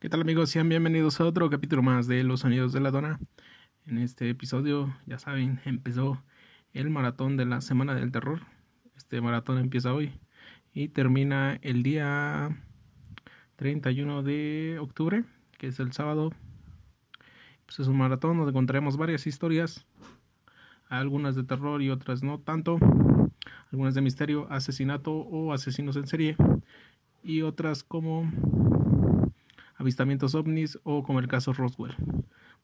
¿Qué tal amigos? Sean bienvenidos a otro capítulo más de Los Sonidos de la Dona. En este episodio, ya saben, empezó el maratón de la Semana del Terror. Este maratón empieza hoy y termina el día 31 de octubre, que es el sábado. Pues es un maratón donde encontraremos varias historias, algunas de terror y otras no tanto, algunas de misterio, asesinato o asesinos en serie y otras como avistamientos ovnis o como el caso Roswell.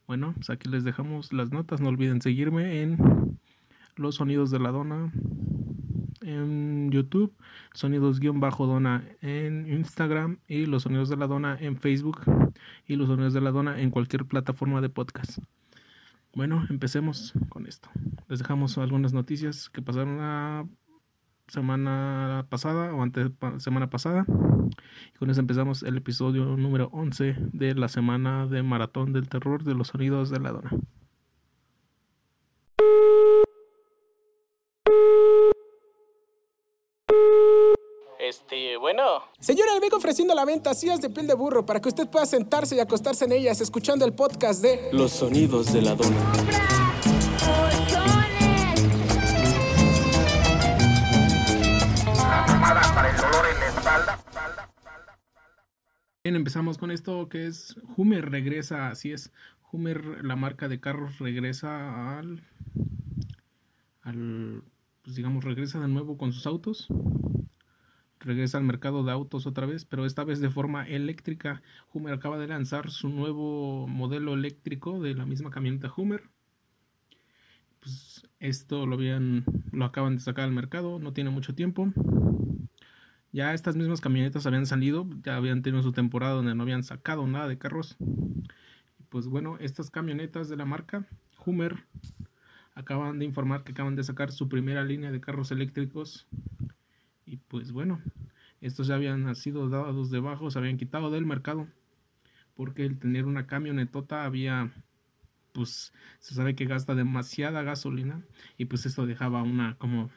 Bueno, pues aquí les dejamos las notas. No olviden seguirme en Los Sonidos de la Dona en YouTube, Sonidos-Dona en Instagram y Los Sonidos de la Dona en Facebook y Los Sonidos de la Dona en cualquier plataforma de podcast. Bueno, empecemos con esto. Les dejamos algunas noticias que pasaron la semana pasada o antes semana pasada. Y con eso empezamos el episodio número 11 de la semana de Maratón del Terror de los Sonidos de la Dona. Este, bueno. Señora, le vengo ofreciendo la venta sillas de piel de burro para que usted pueda sentarse y acostarse en ellas escuchando el podcast de Los Sonidos de la Dona. Bien, empezamos con esto que es Hummer regresa, así es. Hummer, la marca de carros, regresa al. al pues digamos, regresa de nuevo con sus autos. Regresa al mercado de autos otra vez, pero esta vez de forma eléctrica. Hummer acaba de lanzar su nuevo modelo eléctrico de la misma camioneta Hummer. Pues esto lo habían, lo acaban de sacar al mercado, no tiene mucho tiempo. Ya estas mismas camionetas habían salido, ya habían tenido su temporada donde no habían sacado nada de carros. Pues bueno, estas camionetas de la marca Hummer acaban de informar que acaban de sacar su primera línea de carros eléctricos. Y pues bueno, estos ya habían sido dados de bajo, se habían quitado del mercado. Porque el tener una camionetota había, pues se sabe que gasta demasiada gasolina. Y pues esto dejaba una como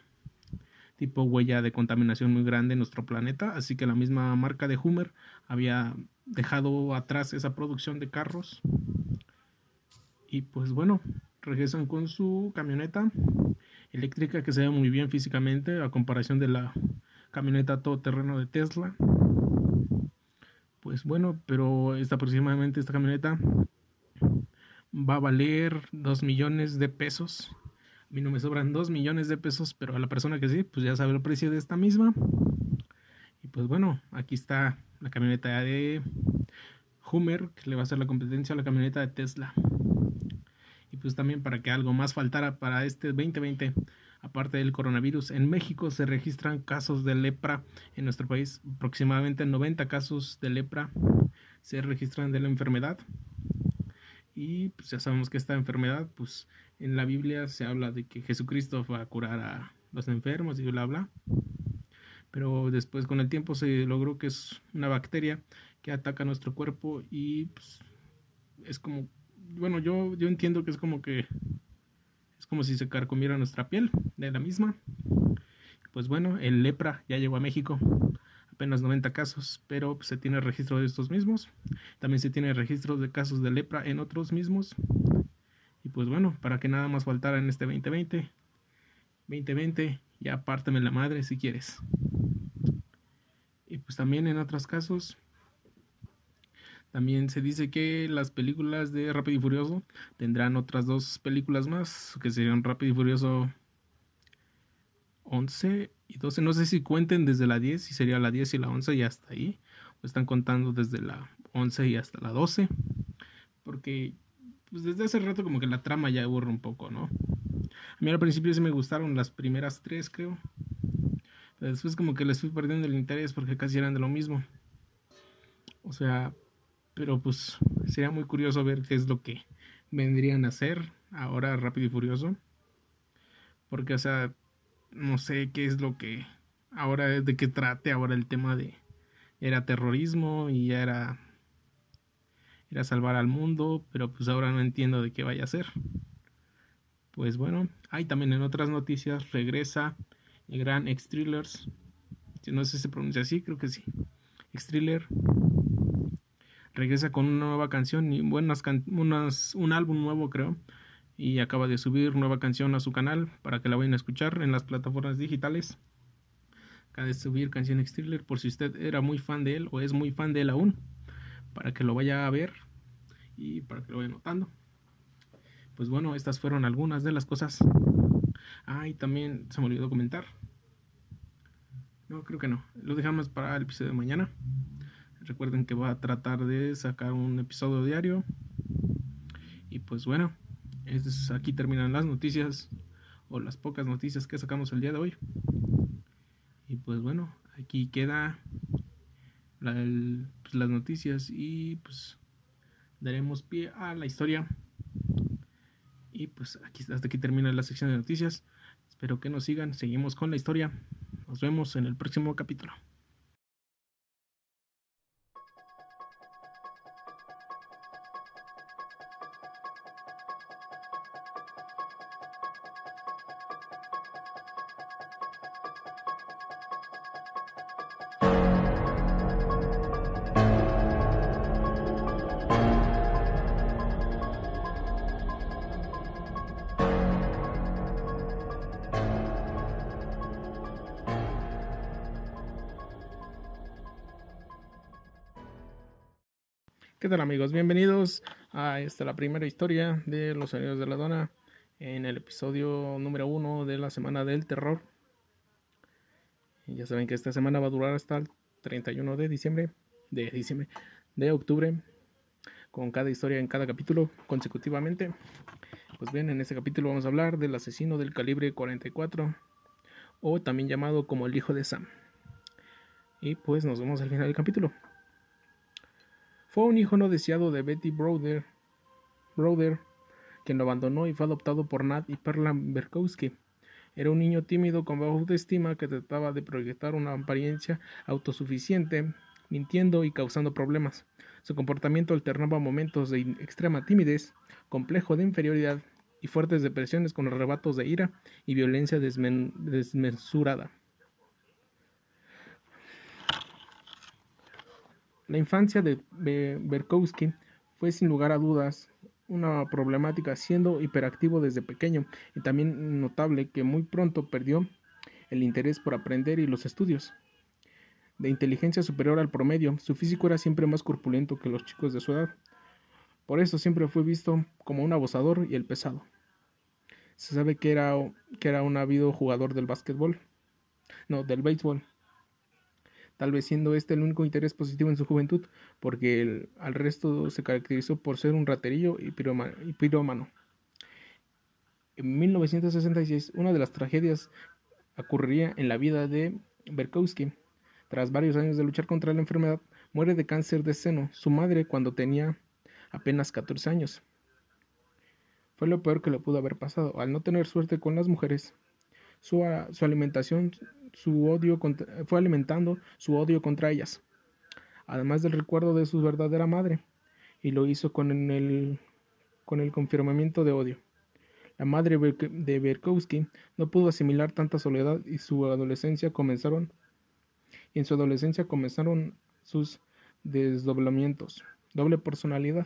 tipo huella de contaminación muy grande en nuestro planeta, así que la misma marca de Hummer había dejado atrás esa producción de carros. Y pues bueno, regresan con su camioneta eléctrica que se ve muy bien físicamente a comparación de la camioneta todoterreno de Tesla. Pues bueno, pero esta aproximadamente esta camioneta va a valer 2 millones de pesos mí no me sobran 2 millones de pesos, pero a la persona que sí, pues ya sabe el precio de esta misma. Y pues bueno, aquí está la camioneta de Hummer, que le va a hacer la competencia a la camioneta de Tesla. Y pues también para que algo más faltara para este 2020, aparte del coronavirus, en México se registran casos de lepra en nuestro país, aproximadamente 90 casos de lepra se registran de la enfermedad. Y pues ya sabemos que esta enfermedad pues en la Biblia se habla de que Jesucristo va a curar a los enfermos y bla bla. Pero después con el tiempo se logró que es una bacteria que ataca nuestro cuerpo y pues, es como, bueno, yo, yo entiendo que es como que es como si se carcomiera nuestra piel de la misma. Pues bueno, el lepra ya llegó a México, apenas 90 casos, pero se tiene registro de estos mismos. También se tiene registro de casos de lepra en otros mismos. Pues bueno, para que nada más faltara en este 2020. 2020, ya párteme la madre si quieres. Y pues también en otros casos, también se dice que las películas de Rápido y Furioso tendrán otras dos películas más, que serían Rápido y Furioso 11 y 12. No sé si cuenten desde la 10, si sería la 10 y la 11 y hasta ahí. O están contando desde la 11 y hasta la 12. Porque pues desde hace rato como que la trama ya aburre un poco, ¿no? A mí al principio sí me gustaron las primeras tres, creo. Pero después como que les fui perdiendo el interés porque casi eran de lo mismo. O sea, pero pues sería muy curioso ver qué es lo que vendrían a hacer ahora Rápido y Furioso. Porque, o sea, no sé qué es lo que ahora de qué trate ahora el tema de era terrorismo y ya era era salvar al mundo, pero pues ahora no entiendo de qué vaya a ser. Pues bueno, hay también en otras noticias regresa el gran X Thrillers. No sé si se pronuncia así, creo que sí. X Thriller regresa con una nueva canción y buenas unas, un álbum nuevo creo y acaba de subir nueva canción a su canal para que la vayan a escuchar en las plataformas digitales acaba de subir canción Thriller por si usted era muy fan de él o es muy fan de él aún para que lo vaya a ver y para que lo vaya notando. Pues bueno estas fueron algunas de las cosas. Ah y también se me olvidó comentar. No creo que no. Lo dejamos para el episodio de mañana. Recuerden que voy a tratar de sacar un episodio diario. Y pues bueno, es, aquí terminan las noticias o las pocas noticias que sacamos el día de hoy. Y pues bueno, aquí queda pues, las noticias y pues daremos pie a la historia. Y pues aquí, hasta aquí termina la sección de noticias. Espero que nos sigan, seguimos con la historia. Nos vemos en el próximo capítulo. Amigos? Bienvenidos a esta la primera historia de Los Sonidos de la Dona en el episodio número uno de la Semana del Terror. Ya saben que esta semana va a durar hasta el 31 de diciembre, de diciembre, de octubre, con cada historia en cada capítulo consecutivamente. Pues bien, en este capítulo vamos a hablar del asesino del calibre 44 o también llamado como el hijo de Sam. Y pues nos vemos al final del capítulo. Fue un hijo no deseado de Betty Brother, Brother quien lo abandonó y fue adoptado por Nat y Perla Berkowski. Era un niño tímido con baja autoestima que trataba de proyectar una apariencia autosuficiente, mintiendo y causando problemas. Su comportamiento alternaba momentos de extrema timidez, complejo de inferioridad y fuertes depresiones con arrebatos de ira y violencia desmesurada. La infancia de Berkowski fue sin lugar a dudas una problemática siendo hiperactivo desde pequeño y también notable que muy pronto perdió el interés por aprender y los estudios. De inteligencia superior al promedio, su físico era siempre más corpulento que los chicos de su edad. Por eso siempre fue visto como un abusador y el pesado. Se sabe que era, que era un ávido jugador del básquetbol, no, del béisbol tal vez siendo este el único interés positivo en su juventud, porque al resto se caracterizó por ser un raterillo y pirómano. En 1966, una de las tragedias ocurriría en la vida de Berkowski. Tras varios años de luchar contra la enfermedad, muere de cáncer de seno su madre cuando tenía apenas 14 años. Fue lo peor que le pudo haber pasado. Al no tener suerte con las mujeres, su, su alimentación su odio fue alimentando su odio contra ellas, además del recuerdo de su verdadera madre, y lo hizo con el, con el confirmamiento de odio. La madre de Berkowski no pudo asimilar tanta soledad y su adolescencia comenzaron y en su adolescencia comenzaron sus desdoblamientos, doble personalidad.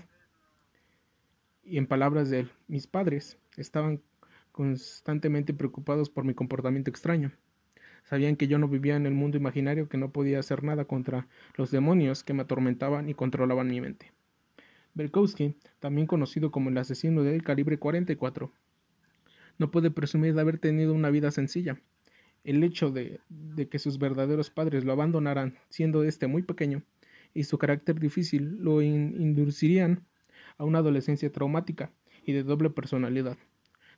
Y en palabras de él, mis padres estaban constantemente preocupados por mi comportamiento extraño. Sabían que yo no vivía en el mundo imaginario, que no podía hacer nada contra los demonios que me atormentaban y controlaban mi mente. Belkowski, también conocido como el asesino del calibre 44, no puede presumir de haber tenido una vida sencilla. El hecho de, que sus verdaderos padres lo abandonaran siendo este muy pequeño y su carácter difícil lo inducirían a una adolescencia traumática y de doble personalidad.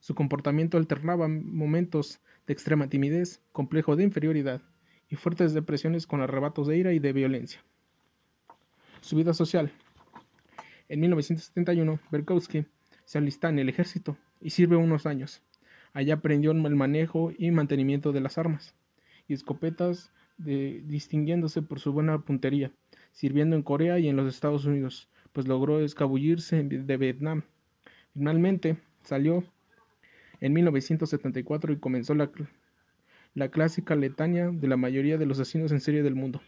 Su comportamiento alternaba momentos de extrema timidez, complejo de inferioridad y fuertes depresiones con arrebatos de ira y de violencia. Su vida social. En 1971, Berkowski se alista en el ejército y sirve unos años. Allá aprendió el manejo y mantenimiento de las armas y escopetas, distinguiéndose por su buena puntería, sirviendo en Corea y en los Estados Unidos, pues logró escabullirse de Vietnam. Finalmente salió en 1974 y comenzó la, la clásica letania de la mayoría de los asesinos en serie del mundo,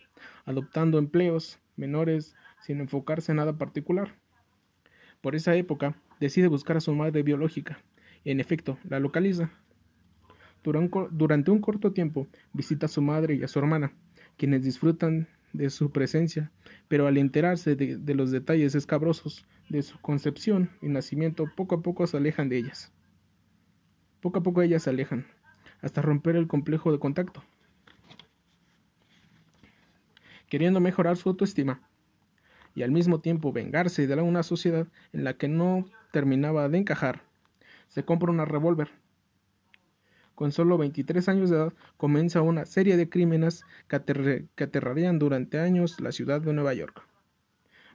adoptando empleos menores sin enfocarse en nada particular. Por esa época, decide buscar a su madre biológica, y en efecto, la localiza. Durante un corto tiempo, visita a su madre y a su hermana, quienes disfrutan de su presencia, pero al enterarse de, los detalles escabrosos de su concepción y nacimiento, poco a poco se alejan de ellas. Poco a poco ellas se alejan, hasta romper el complejo de contacto. Queriendo mejorar su autoestima y al mismo tiempo vengarse de una sociedad en la que no terminaba de encajar, se compra una revólver con solo 23 años de edad, comienza una serie de crímenes que, aterrarían durante años la ciudad de Nueva York,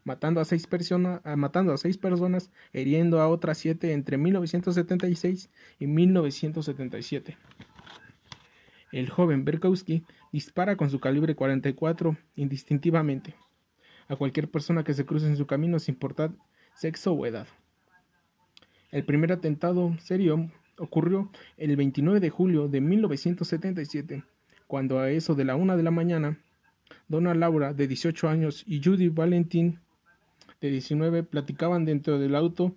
matando a seis, personas, matando a seis personas, hiriendo a otras siete entre 1976 y 1977. El joven Berkowski dispara con su calibre 44 indistintivamente a cualquier persona que se cruce en su camino sin importar sexo o edad. El primer atentado serio ocurrió el 29 de julio de 1977, cuando a eso de la una de la mañana, Donna Laura, de 18 años, y Judy Valentin, de 19, platicaban dentro del auto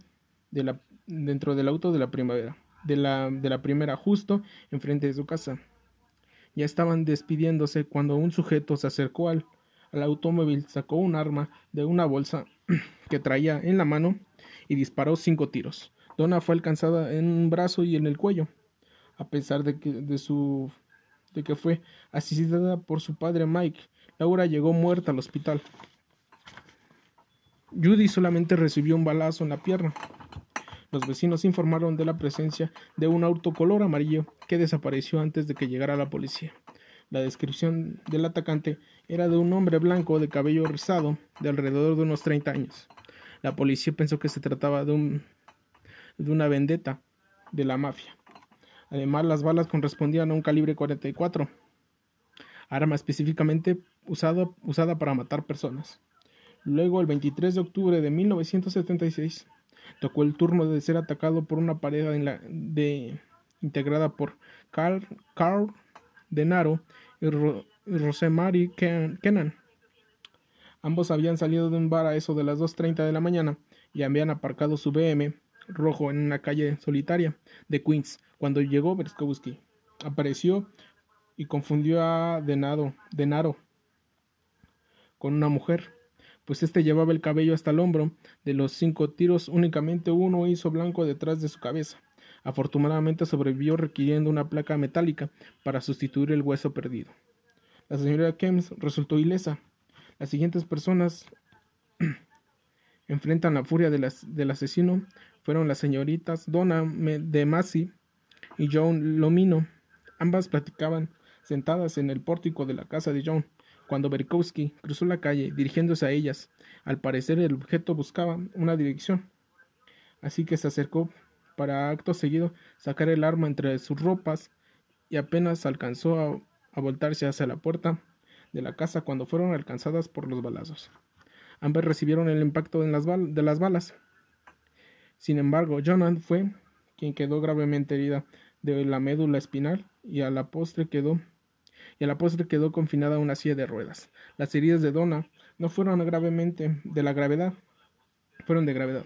de la, dentro del auto de la primavera, de la, de la primera justo enfrente de su casa. Ya estaban despidiéndose cuando un sujeto se acercó al, al automóvil, sacó un arma de una bolsa que traía en la mano y disparó cinco tiros. Donna fue alcanzada en un brazo y en el cuello, a pesar de que, de su, de que fue asesinada por su padre Mike. Laura llegó muerta al hospital. Judy solamente recibió un balazo en la pierna. Los vecinos informaron de la presencia de un auto color amarillo que desapareció antes de que llegara la policía. La descripción del atacante era de un hombre blanco de cabello rizado de alrededor de unos 30 años. La policía pensó que se trataba de un de una vendetta de la mafia. Además, las balas correspondían a un calibre 44, arma específicamente usada, usada para matar personas. Luego, el 23 de octubre de 1976, tocó el turno de ser atacado por una pared de, integrada por Carl, Denaro y, Rosemary Kennan. Ambos habían salido de un bar a eso de las 2.30 de la mañana y habían aparcado su BM rojo en una calle solitaria de Queens. Cuando llegó Berskowski, apareció y confundió a Denaro con una mujer, pues este llevaba el cabello hasta el hombro. De los cinco tiros, únicamente uno hizo blanco detrás de su cabeza. Afortunadamente sobrevivió requiriendo una placa metálica para sustituir el hueso perdido. La señora Kems resultó ilesa. Las siguientes personas enfrentan la furia del asesino fueron las señoritas Donna de Masi y John Lomino. Ambas platicaban sentadas en el pórtico de la casa de John, cuando Berkowski cruzó la calle dirigiéndose a ellas. Al parecer el objeto buscaba una dirección, así que se acercó para acto seguido sacar el arma entre sus ropas y apenas alcanzó a, a voltarse hacia la puerta de la casa cuando fueron alcanzadas por los balazos. Ambas recibieron el impacto de las, de las balas. Sin embargo, Jonathan fue quien quedó gravemente herida de la médula espinal y a la postre quedó y a la postre quedó confinada a una silla de ruedas. Las heridas de Donna no fueron gravemente de la gravedad, fueron de gravedad.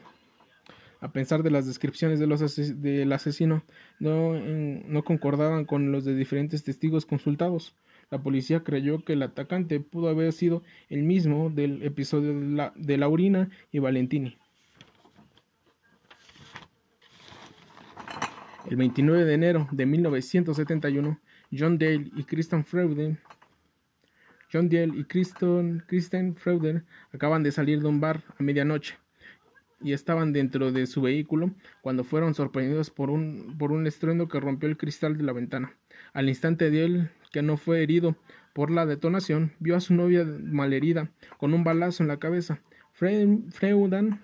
A pesar de las descripciones del asesino, no, no concordaban con los de diferentes testigos consultados. La policía creyó que el atacante pudo haber sido el mismo del episodio de Laurina y Valentini. El 29 de enero de 1971, John Dale y Kristen Freuden John Dale y Kristen, Kristen acaban de salir de un bar a medianoche y estaban dentro de su vehículo cuando fueron sorprendidos por un, por un estruendo que rompió el cristal de la ventana. Al instante de él, que no fue herido por la detonación, vio a su novia malherida con un balazo en la cabeza. Freudan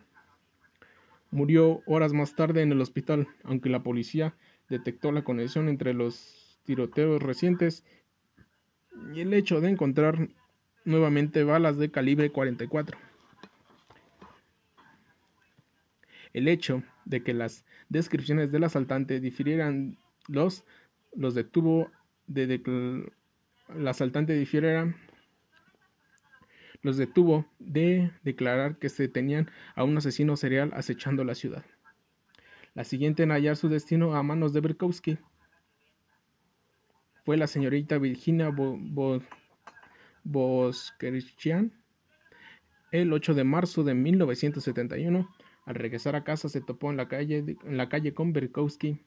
Murió horas más tarde en el hospital, aunque la policía detectó la conexión entre los tiroteos recientes y el hecho de encontrar nuevamente balas de calibre 44. El hecho de que las descripciones del asaltante difirieran los, los detuvo de, el asaltante los detuvo de declarar que se tenían a un asesino serial acechando la ciudad. La siguiente en hallar su destino a manos de Berkowski fue la señorita Virginia Boskerchian. El 8 de marzo de 1971, al regresar a casa, se topó en la calle, en la calle con Berkowski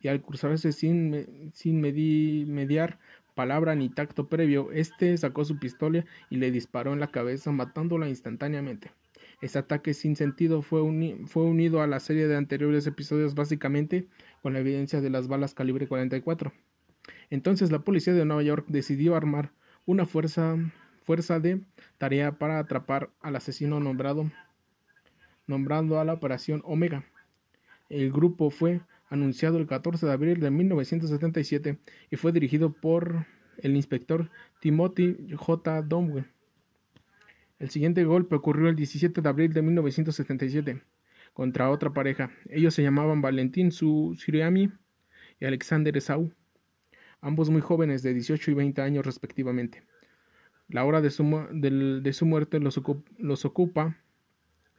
y al cruzarse sin, sin mediar palabra ni tacto previo, este sacó su pistola y le disparó en la cabeza, matándola instantáneamente. Este ataque sin sentido fue, unido a la serie de anteriores episodios básicamente con la evidencia de las balas calibre 44. Entonces la policía de Nueva York decidió armar una fuerza, fuerza de tarea para atrapar al asesino nombrado, nombrando a la operación Omega. El grupo fue anunciado el 14 de abril de 1977 y fue dirigido por el inspector Timothy J. Domwell. El siguiente golpe ocurrió el 17 de abril de 1977 contra otra pareja. Ellos se llamaban Valentín Suriami y Alexander Esau, ambos muy jóvenes de 18 y 20 años respectivamente. La hora de su, de su muerte los, los ocupa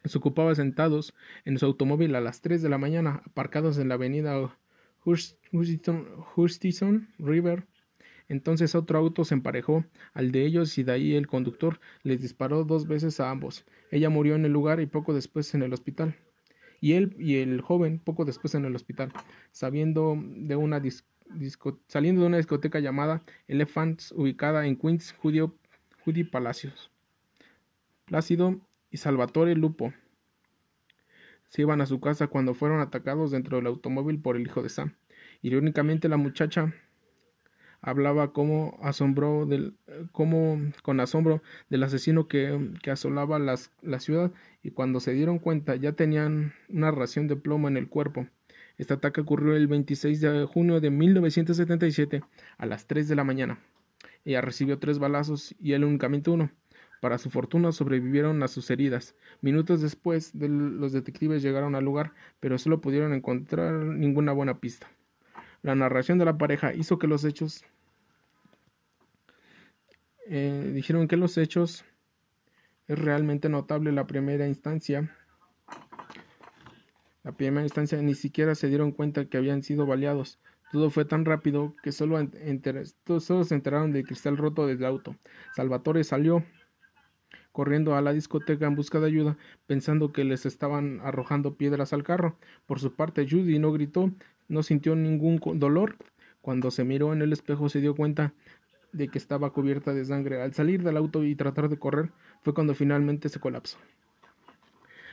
se ocupaba sentados en su automóvil a las 3 de la mañana, aparcados en la avenida Hutchison River. Entonces otro auto se emparejó al de ellos y de ahí el conductor les disparó dos veces a ambos. Ella murió en el lugar y poco después en el hospital. Y él y el joven poco después en el hospital, sabiendo de una saliendo de una discoteca llamada Elephants ubicada en Queens, Judy Palacios. Plácido y Salvatore Lupo se iban a su casa cuando fueron atacados dentro del automóvil por el hijo de Sam. Irónicamente la muchacha hablaba como asombró del, como con asombro del asesino que, que asolaba las, la ciudad y cuando se dieron cuenta ya tenían una ración de plomo en el cuerpo. Este ataque ocurrió el 26 de junio de 1977 a las 3 de la mañana. Ella recibió tres balazos y él únicamente uno. Para su fortuna sobrevivieron a sus heridas. Minutos después, los detectives llegaron al lugar, pero solo pudieron encontrar ninguna buena pista. La narración de la pareja hizo que los hechos... Eh, dijeron que los hechos es realmente notable la primera instancia. La primera instancia ni siquiera se dieron cuenta que habían sido baleados. Todo fue tan rápido que solo, solo se enteraron del cristal roto del auto. Salvatore salió corriendo a la discoteca en busca de ayuda, pensando que les estaban arrojando piedras al carro. Por su parte, Judy no gritó, no sintió ningún dolor. Cuando se miró en el espejo se dio cuenta de que estaba cubierta de sangre. Al salir del auto y tratar de correr, fue cuando finalmente se colapsó.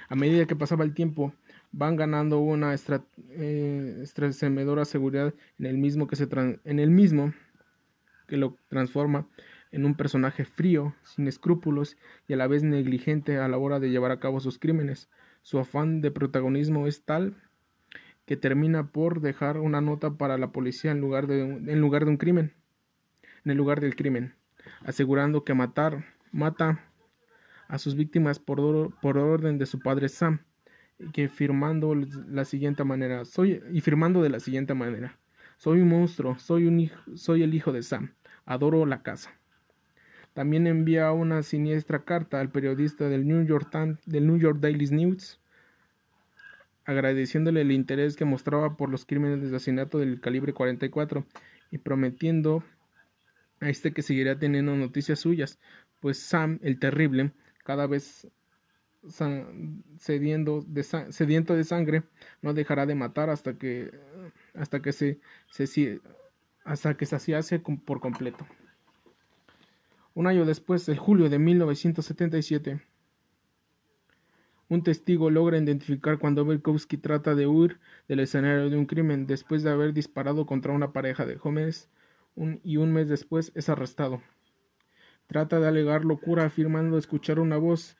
A medida que pasaba el tiempo, van ganando una eh, seguridad en el mismo que se en el mismo que lo transforma en un personaje frío, sin escrúpulos y a la vez negligente a la hora de llevar a cabo sus crímenes. Su afán de protagonismo es tal que termina por dejar una nota para la policía en lugar de, en lugar de un crimen, en el lugar del crimen, asegurando que matar mata a sus víctimas por, por orden de su padre Sam, y que firmando la siguiente manera, soy y firmando de la siguiente manera, soy un monstruo, soy un soy el hijo de Sam, adoro la casa. También envía una siniestra carta al periodista del New York, del New York Daily News agradeciéndole el interés que mostraba por los crímenes de asesinato del calibre 44 y prometiendo a este que seguiría teniendo noticias suyas, pues Sam, el terrible, cada vez sediento de sangre, no dejará de matar hasta que hasta que se, se hasta que por completo. Un año después, el julio de 1977, un testigo logra identificar cuando Berkowski trata de huir del escenario de un crimen después de haber disparado contra una pareja de jóvenes y un mes después es arrestado. Trata de alegar locura afirmando escuchar una voz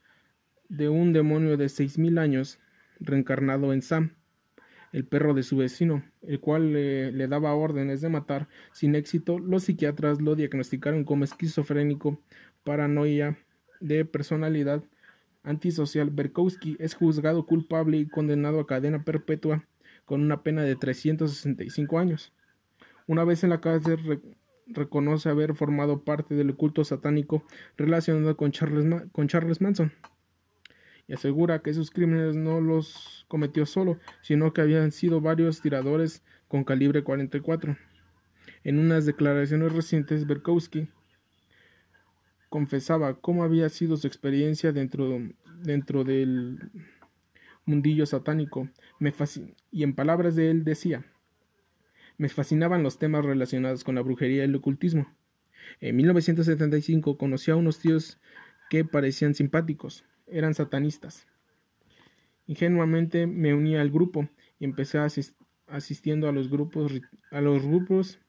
de un demonio de seis mil años reencarnado en Sam el perro de su vecino, el cual le, daba órdenes de matar. Sin éxito, los psiquiatras lo diagnosticaron como esquizofrénico, paranoia de personalidad antisocial. Berkowski es juzgado culpable y condenado a cadena perpetua con una pena de 365 años. Una vez en la cárcel reconoce haber formado parte del culto satánico relacionado con Charles, Manson y asegura que esos crímenes no los cometió solo, sino que habían sido varios tiradores con calibre 44. En unas declaraciones recientes, Berkowski confesaba cómo había sido su experiencia dentro, del mundillo satánico. Y en palabras de él decía, me fascinaban los temas relacionados con la brujería y el ocultismo. En 1975 conocí a unos tíos que parecían simpáticos, eran satanistas. Ingenuamente me uní al grupo y empecé asistiendo a los grupos, a los grupos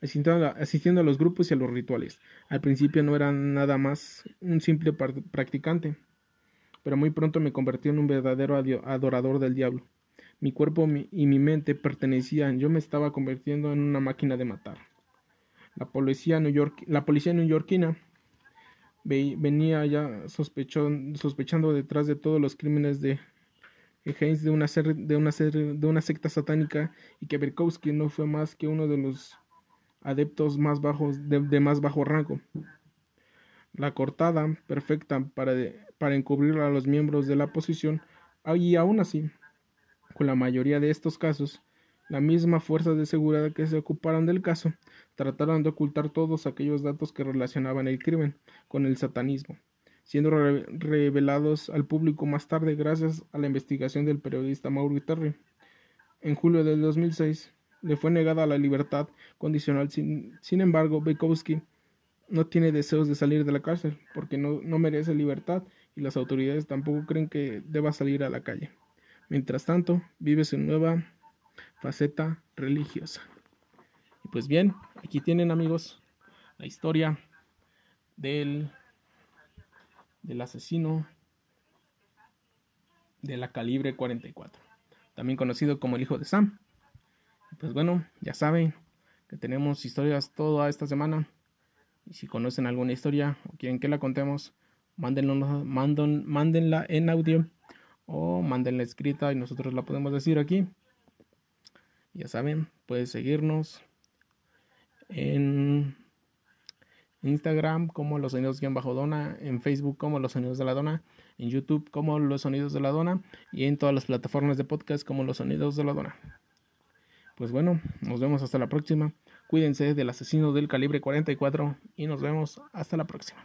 asistiendo a, los grupos y a los rituales. Al principio no era nada más un simple practicante, pero muy pronto me convertí en un verdadero adorador del diablo. Mi cuerpo y mi mente pertenecían, yo me estaba convirtiendo en una máquina de matar. La policía, la policía venía ya sospechando detrás de todos los crímenes de Haynes de una, de, una de una secta satánica y que Berkowski no fue más que uno de los adeptos más bajos de, más bajo rango. La cortada perfecta para, para encubrir a los miembros de la posición y aún así, con la mayoría de estos casos, la misma fuerza de seguridad que se ocuparon del caso trataron de ocultar todos aquellos datos que relacionaban el crimen con el satanismo, siendo revelados al público más tarde gracias a la investigación del periodista Mauro Terry. En julio del 2006, le fue negada la libertad condicional. Sin, embargo, Bukowski no tiene deseos de salir de la cárcel porque no merece libertad y las autoridades tampoco creen que deba salir a la calle. Mientras tanto, vive su nueva faceta religiosa. Y pues bien, aquí tienen amigos la historia del, del asesino de la calibre 44, también conocido como el hijo de Sam. Pues bueno, ya saben que tenemos historias toda esta semana. Y si conocen alguna historia o quieren que la contemos, mándenla, mándenla en audio o mándenla escrita y nosotros la podemos decir aquí. Ya saben, pueden seguirnos en Instagram como Los Sonidos Bajo Dona, en Facebook como Los Sonidos de la Dona, en YouTube como Los Sonidos de la Dona y en todas las plataformas de podcast como Los Sonidos de la Dona. Pues bueno, nos vemos hasta la próxima. Cuídense del asesino del calibre 44 y nos vemos hasta la próxima.